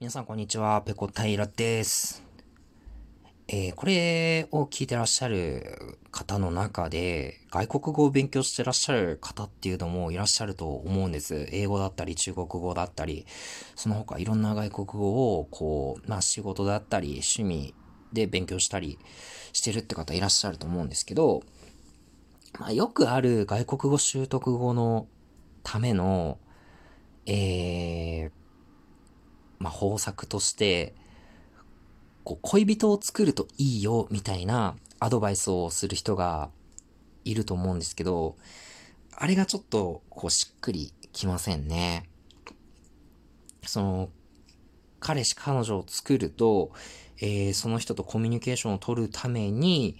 皆さんこんにちは、ペコ平です。えー、これを聞いてらっしゃる方の中で、外国語を勉強してらっしゃる方っていうのもいらっしゃると思うんです。英語だったり、中国語だったり、その他いろんな外国語を、こう、まあ仕事だったり、趣味で勉強したりしてるって方いらっしゃると思うんですけど、まあよくある外国語習得語のための、えー、まあ方策として、こう、恋人を作るといいよ、みたいなアドバイスをする人がいると思うんですけど、あれがちょっと、こう、しっくりきませんね。その、彼氏、彼女を作ると、えー、その人とコミュニケーションを取るために、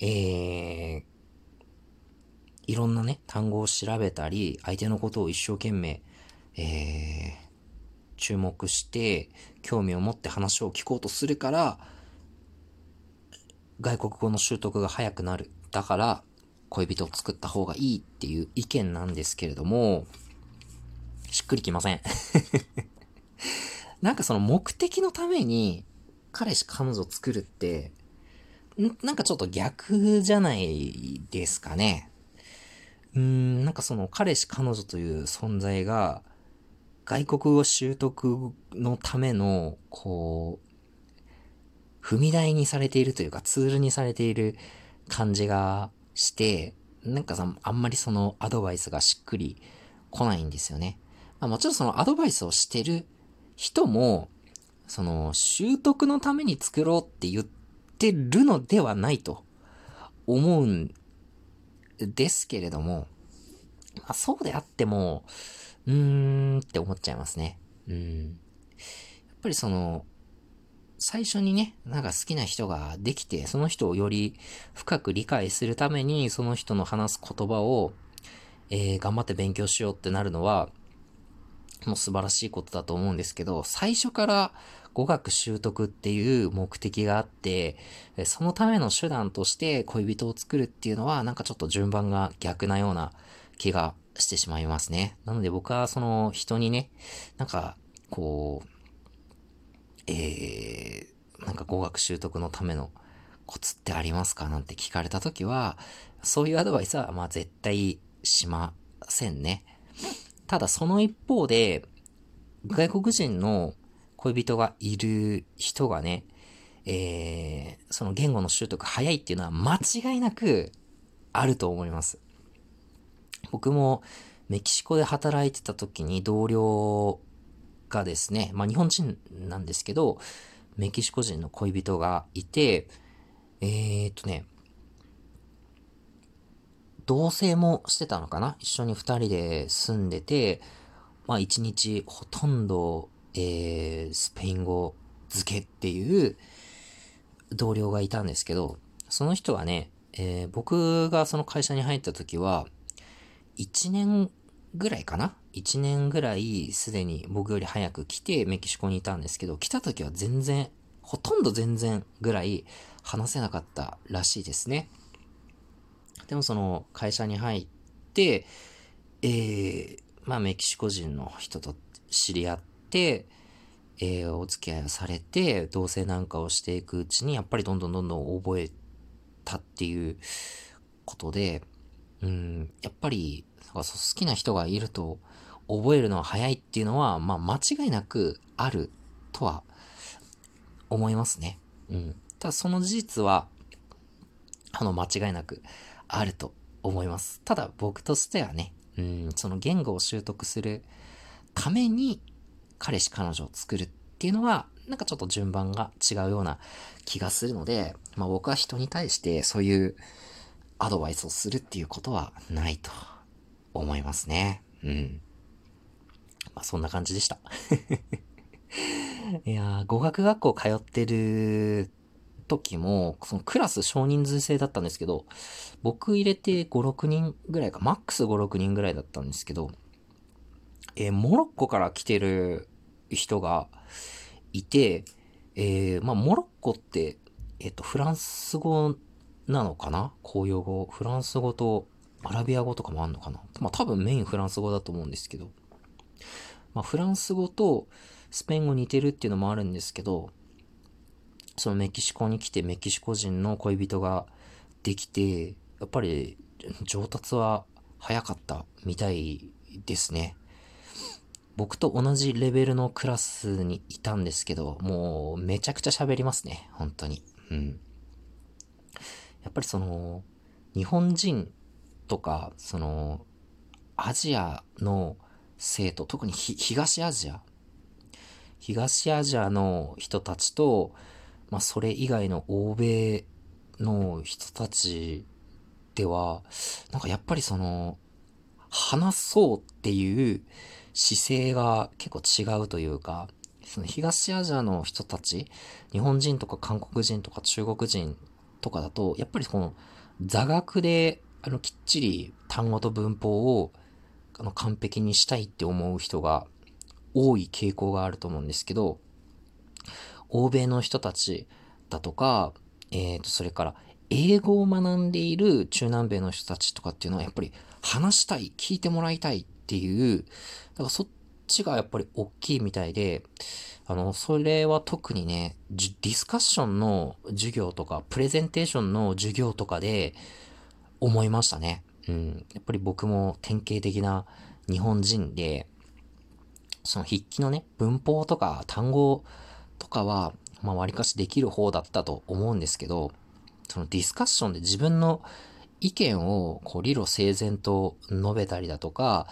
えー、いろんなね、単語を調べたり、相手のことを一生懸命、えー、注目して興味を持って話を聞こうとするから外国語の習得が早くなる。だから恋人を作った方がいいっていう意見なんですけれども、しっくりきません なんかその目的のために彼氏彼女を作るって、なんかちょっと逆じゃないですかね。うーん、なんかその彼氏彼女という存在が外国語習得のための、こう、踏み台にされているというか、ツールにされている感じがして、なんかさ、あんまりそのアドバイスがしっくり来ないんですよね。まあ、もちろんそのアドバイスをしてる人も、その習得のために作ろうって言ってるのではないと思うんですけれども、まあ、そうであっても、うーんって思っちゃいますね。うん。やっぱりその、最初にね、なんか好きな人ができて、その人をより深く理解するために、その人の話す言葉を、えー、頑張って勉強しようってなるのは、もう素晴らしいことだと思うんですけど、最初から語学習得っていう目的があって、そのための手段として恋人を作るっていうのは、なんかちょっと順番が逆なような気がしてしまいますね。なので僕はその人にね、なんか、こう、えー、なんか語学習得のためのコツってありますか？なんて聞かれたときは、そういうアドバイスはまあ絶対しませんね。ただその一方で、外国人の恋人がいる人がね、えー、その言語の習得早いっていうのは間違いなくあると思います。僕もメキシコで働いてた時に同僚がですね、まあ日本人なんですけど、メキシコ人の恋人がいて、えー、っとね、同棲もしてたのかな？一緒に二人で住んでて、まあ一日ほとんど、えー、スペイン語漬けっていう同僚がいたんですけど、その人はね、えー、僕がその会社に入った時は、1年ぐらいかな ?1 年ぐらいすでに僕より早く来てメキシコにいたんですけど、来た時は全然、ほとんど全然ぐらい話せなかったらしいですね。でもその会社に入って、えー、まあメキシコ人の人と知り合って、えー、お付き合いをされて、同棲なんかをしていくうちに、やっぱりどんどんどんどん覚えたっていうことで、うん、やっぱり、好きな人がいると覚えるのは早いっていうのは、まあ間違いなくあるとは思いますね。うん。ただその事実は、あの間違いなくあると思います。ただ僕としてはね、うん、その言語を習得するために彼氏彼女を作るっていうのは、なんかちょっと順番が違うような気がするので、まあ僕は人に対してそういうアドバイスをするっていうことはないと思いますね。うん。まあ、そんな感じでした。いや語学学校通ってる時も、そのクラス少人数制だったんですけど、僕入れて5、6人ぐらいか、マックス5、6人ぐらいだったんですけど、えー、モロッコから来てる人がいて、えー、まあ、モロッコって、えっ、ー、と、フランス語なのかな？公用語。フランス語とアラビア語とかもあんのかな？まあ多分メインフランス語だと思うんですけど。まあフランス語とスペイン語似てるっていうのもあるんですけど、そのメキシコに来てメキシコ人の恋人ができて、やっぱり上達は早かったみたいですね。僕と同じレベルのクラスにいたんですけど、もうめちゃくちゃ喋りますね。本当に。うん。やっぱりその、日本人とか、その、アジアの生徒、特に東アジア、東アジアの人たちと、まあそれ以外の欧米の人たちでは、なんかやっぱりその、話そうっていう姿勢が結構違うというか、その東アジアの人たち、日本人とか韓国人とか中国人とかだと、やっぱりこの座学で、あの、きっちり単語と文法を、あの、完璧にしたいって思う人が多い傾向があると思うんですけど、欧米の人たちだとか、えっ、ー、と、それから、英語を学んでいる中南米の人たちとかっていうのは、やっぱり話したい、聞いてもらいたいっていう、だからそっちがやっぱり大きいみたいで、あの、それは特にね、ディスカッションの授業とか、プレゼンテーションの授業とかで思いましたね。うん。やっぱり僕も典型的な日本人で、その筆記のね、文法とか単語とかは、まあ割かしできる方だったと思うんですけど、そのディスカッションで自分の意見をこう理路整然と述べたりだとか、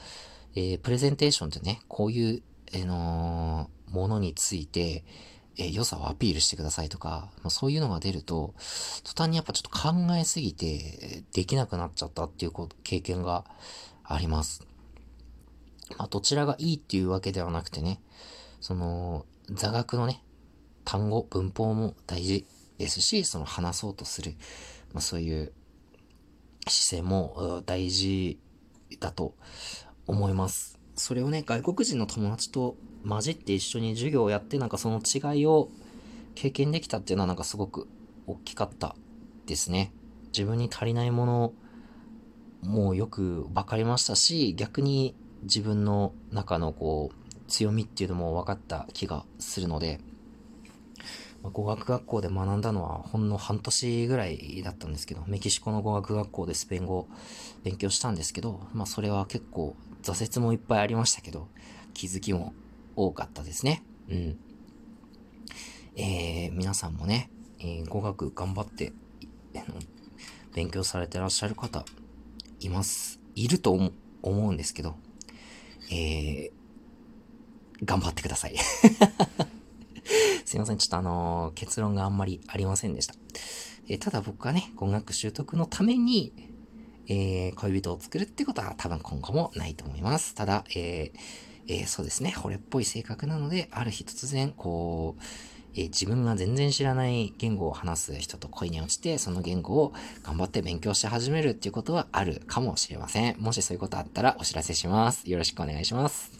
えー、プレゼンテーションってね、こういう、え、のー、ものについて、え、良さをアピールしてくださいとか、まあ、そういうのが出ると、途端にやっぱちょっと考えすぎて、できなくなっちゃったっていう経験があります。まあ、どちらがいいっていうわけではなくてね、その、座学のね、単語、文法も大事ですし、その話そうとする、まあ、そういう姿勢も大事だと思います。それをね、外国人の友達と混じって一緒に授業をやって、なんかその違いを経験できたっていうのはなんかすごく大きかったですね。自分に足りないものもよく分かりましたし、逆に自分の中のこう、強みっていうのも分かった気がするので、ま語学学校で学んだのはほんの半年ぐらいだったんですけど、メキシコの語学学校でスペイン語を勉強したんですけど、まあそれは結構挫折もいっぱいありましたけど、気づきも多かったですね。うん。えー、皆さんもね、えー、語学頑張って、勉強されてらっしゃる方、います。いると思うんですけど、えー、頑張ってください。すいません。ちょっとあのー、結論があんまりありませんでした。えー、ただ僕はね、語学習得のために、えー、恋人を作るってことは多分今後もないと思います。ただ、ええそうですね、惚れっぽい性格なので、ある日突然、こう、え自分が全然知らない言語を話す人と恋に落ちて、その言語を頑張って勉強し始めるっていうことはあるかもしれません。もしそういうことあったらお知らせします。よろしくお願いします。